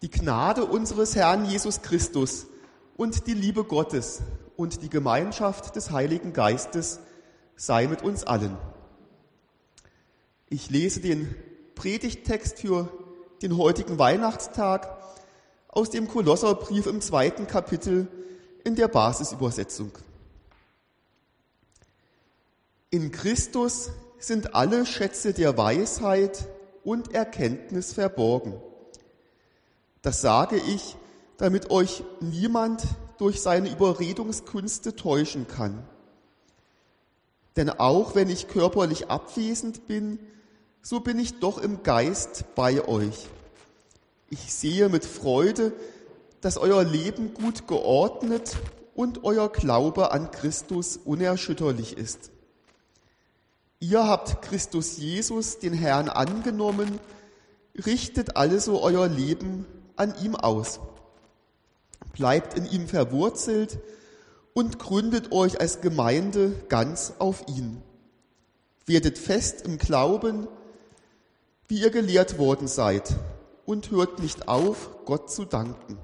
Die Gnade unseres Herrn Jesus Christus und die Liebe Gottes und die Gemeinschaft des Heiligen Geistes sei mit uns allen. Ich lese den Predigttext für den heutigen Weihnachtstag aus dem Kolosserbrief im zweiten Kapitel in der Basisübersetzung. In Christus sind alle Schätze der Weisheit und Erkenntnis verborgen. Das sage ich, damit euch niemand durch seine Überredungskünste täuschen kann. Denn auch wenn ich körperlich abwesend bin, so bin ich doch im Geist bei euch. Ich sehe mit Freude, dass euer Leben gut geordnet und euer Glaube an Christus unerschütterlich ist. Ihr habt Christus Jesus, den Herrn, angenommen, richtet also euer Leben an ihm aus. Bleibt in ihm verwurzelt und gründet euch als Gemeinde ganz auf ihn. Werdet fest im Glauben, wie ihr gelehrt worden seid, und hört nicht auf, Gott zu danken.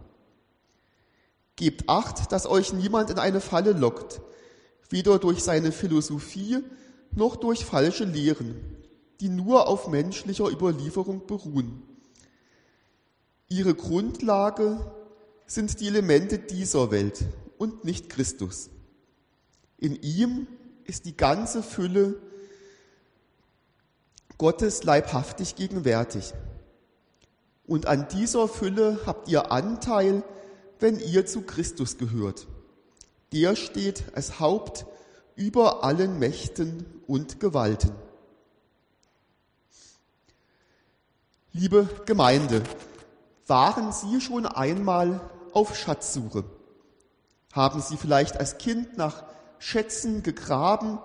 Gebt acht, dass euch niemand in eine Falle lockt, weder durch seine Philosophie noch durch falsche Lehren, die nur auf menschlicher Überlieferung beruhen. Ihre Grundlage sind die Elemente dieser Welt und nicht Christus. In ihm ist die ganze Fülle Gottes leibhaftig gegenwärtig. Und an dieser Fülle habt ihr Anteil, wenn ihr zu Christus gehört. Der steht als Haupt über allen Mächten und Gewalten. Liebe Gemeinde, waren Sie schon einmal auf Schatzsuche? Haben Sie vielleicht als Kind nach Schätzen gegraben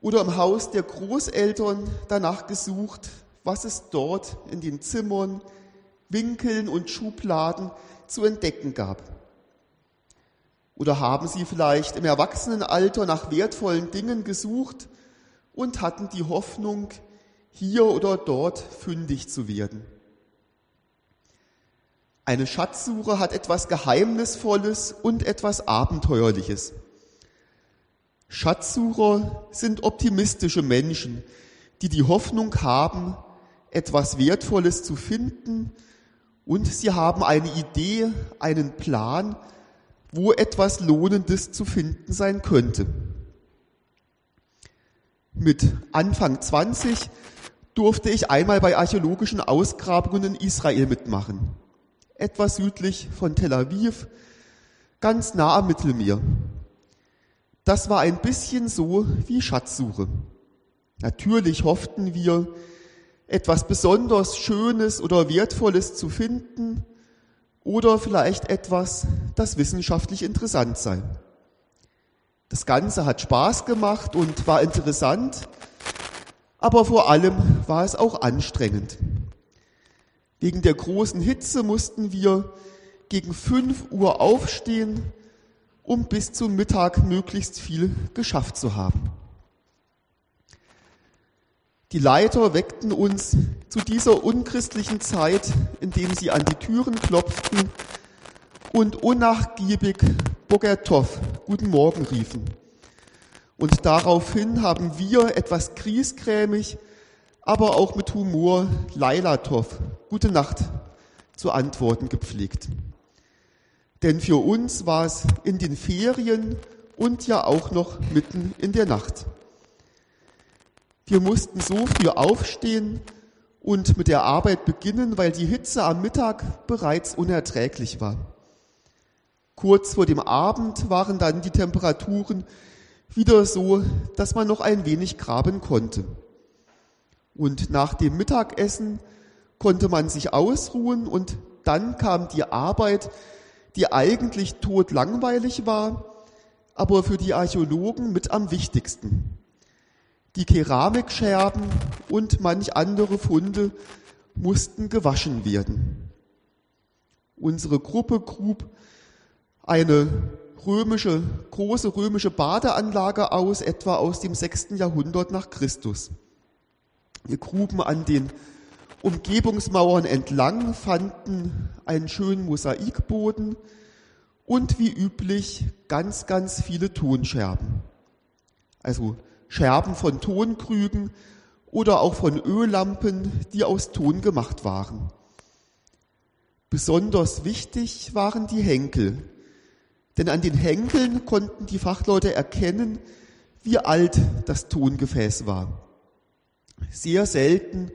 oder im Haus der Großeltern danach gesucht, was es dort in den Zimmern, Winkeln und Schubladen zu entdecken gab? Oder haben Sie vielleicht im Erwachsenenalter nach wertvollen Dingen gesucht und hatten die Hoffnung, hier oder dort fündig zu werden? Eine Schatzsuche hat etwas Geheimnisvolles und etwas Abenteuerliches. Schatzsucher sind optimistische Menschen, die die Hoffnung haben, etwas Wertvolles zu finden und sie haben eine Idee, einen Plan, wo etwas Lohnendes zu finden sein könnte. Mit Anfang 20 durfte ich einmal bei archäologischen Ausgrabungen in Israel mitmachen etwas südlich von Tel Aviv, ganz nah am Mittelmeer. Das war ein bisschen so wie Schatzsuche. Natürlich hofften wir, etwas besonders Schönes oder Wertvolles zu finden oder vielleicht etwas, das wissenschaftlich interessant sei. Das Ganze hat Spaß gemacht und war interessant, aber vor allem war es auch anstrengend. Wegen der großen Hitze mussten wir gegen 5 Uhr aufstehen, um bis zum Mittag möglichst viel geschafft zu haben. Die Leiter weckten uns zu dieser unchristlichen Zeit, indem sie an die Türen klopften und unnachgiebig Bogertov, guten Morgen riefen. Und daraufhin haben wir etwas griesgrämig aber auch mit Humor Lailatov, gute Nacht, zu antworten gepflegt. Denn für uns war es in den Ferien und ja auch noch mitten in der Nacht. Wir mussten so früh aufstehen und mit der Arbeit beginnen, weil die Hitze am Mittag bereits unerträglich war. Kurz vor dem Abend waren dann die Temperaturen wieder so, dass man noch ein wenig graben konnte. Und nach dem Mittagessen konnte man sich ausruhen und dann kam die Arbeit, die eigentlich totlangweilig war, aber für die Archäologen mit am wichtigsten. Die Keramikscherben und manch andere Funde mussten gewaschen werden. Unsere Gruppe grub eine römische, große römische Badeanlage aus, etwa aus dem sechsten Jahrhundert nach Christus. Wir gruben an den Umgebungsmauern entlang fanden einen schönen Mosaikboden und wie üblich ganz, ganz viele Tonscherben. Also Scherben von Tonkrügen oder auch von Öllampen, die aus Ton gemacht waren. Besonders wichtig waren die Henkel, denn an den Henkeln konnten die Fachleute erkennen, wie alt das Tongefäß war. Sehr selten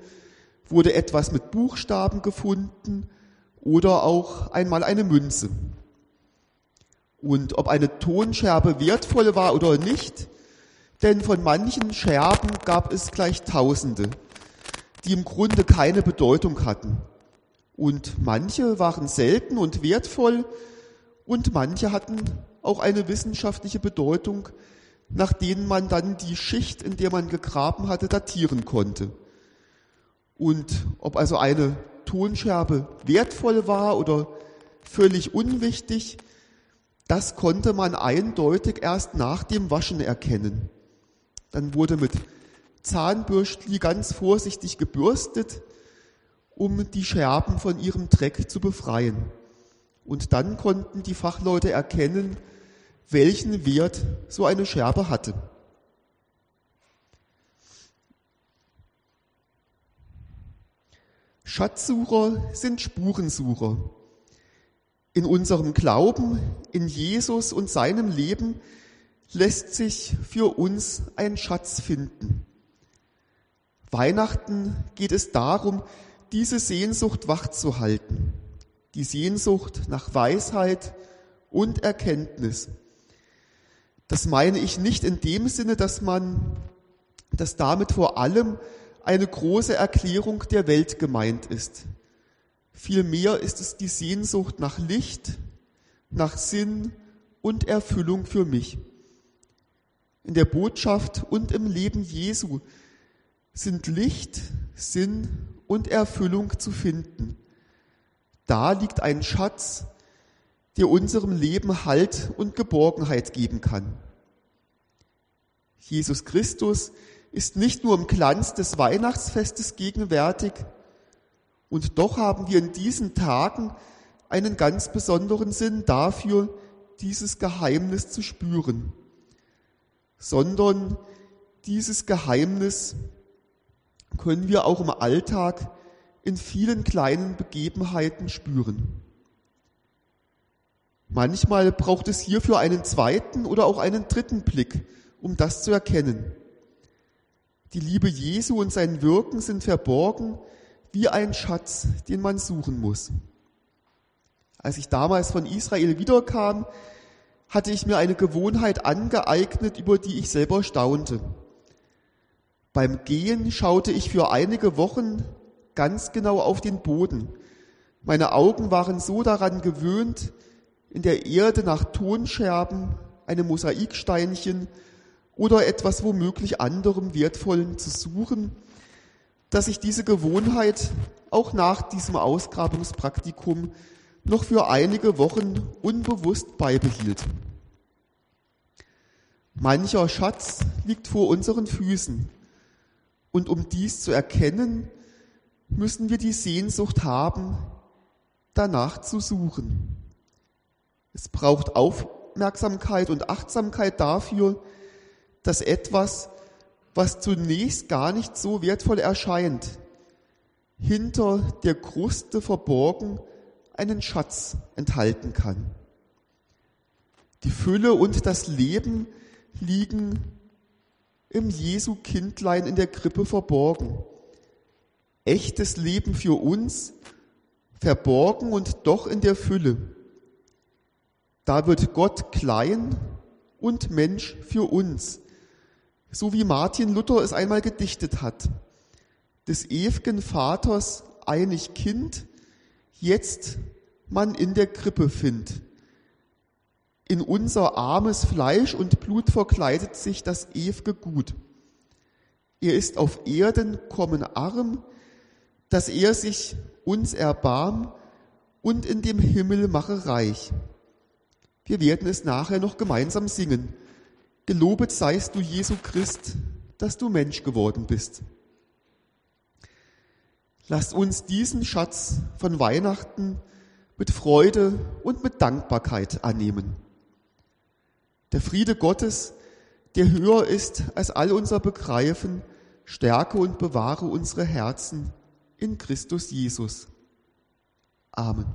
wurde etwas mit Buchstaben gefunden oder auch einmal eine Münze. Und ob eine Tonscherbe wertvoll war oder nicht, denn von manchen Scherben gab es gleich Tausende, die im Grunde keine Bedeutung hatten. Und manche waren selten und wertvoll und manche hatten auch eine wissenschaftliche Bedeutung, nach denen man dann die Schicht, in der man gegraben hatte, datieren konnte. Und ob also eine Tonscherbe wertvoll war oder völlig unwichtig, das konnte man eindeutig erst nach dem Waschen erkennen. Dann wurde mit Zahnbürstli ganz vorsichtig gebürstet, um die Scherben von ihrem Dreck zu befreien. Und dann konnten die Fachleute erkennen, welchen Wert so eine Scherbe hatte. Schatzsucher sind Spurensucher. In unserem Glauben in Jesus und seinem Leben lässt sich für uns ein Schatz finden. Weihnachten geht es darum, diese Sehnsucht wachzuhalten. Die Sehnsucht nach Weisheit und Erkenntnis. Das meine ich nicht in dem Sinne, dass man, dass damit vor allem eine große Erklärung der Welt gemeint ist. Vielmehr ist es die Sehnsucht nach Licht, nach Sinn und Erfüllung für mich. In der Botschaft und im Leben Jesu sind Licht, Sinn und Erfüllung zu finden. Da liegt ein Schatz, der unserem Leben Halt und Geborgenheit geben kann. Jesus Christus ist nicht nur im Glanz des Weihnachtsfestes gegenwärtig, und doch haben wir in diesen Tagen einen ganz besonderen Sinn dafür, dieses Geheimnis zu spüren, sondern dieses Geheimnis können wir auch im Alltag in vielen kleinen Begebenheiten spüren. Manchmal braucht es hierfür einen zweiten oder auch einen dritten Blick, um das zu erkennen. Die Liebe Jesu und sein Wirken sind verborgen wie ein Schatz, den man suchen muss. Als ich damals von Israel wiederkam, hatte ich mir eine Gewohnheit angeeignet, über die ich selber staunte. Beim Gehen schaute ich für einige Wochen ganz genau auf den Boden. Meine Augen waren so daran gewöhnt, in der Erde nach Tonscherben, einem Mosaiksteinchen oder etwas womöglich anderem Wertvollen zu suchen, dass ich diese Gewohnheit auch nach diesem Ausgrabungspraktikum noch für einige Wochen unbewusst beibehielt. Mancher Schatz liegt vor unseren Füßen. Und um dies zu erkennen, müssen wir die Sehnsucht haben, danach zu suchen. Es braucht Aufmerksamkeit und Achtsamkeit dafür, dass etwas, was zunächst gar nicht so wertvoll erscheint, hinter der Kruste verborgen einen Schatz enthalten kann. Die Fülle und das Leben liegen im Jesu Kindlein in der Krippe verborgen. Echtes Leben für uns, verborgen und doch in der Fülle. Da wird Gott klein und Mensch für uns so wie Martin Luther es einmal gedichtet hat. Des ew'gen Vaters einig Kind, jetzt man in der Krippe find. In unser armes Fleisch und Blut verkleidet sich das ew'ge Gut. Er ist auf Erden kommen arm, dass er sich uns erbarm und in dem Himmel mache reich. Wir werden es nachher noch gemeinsam singen. Gelobet seist du, Jesu Christ, dass du Mensch geworden bist. Lasst uns diesen Schatz von Weihnachten mit Freude und mit Dankbarkeit annehmen. Der Friede Gottes, der höher ist als all unser Begreifen, stärke und bewahre unsere Herzen in Christus Jesus. Amen.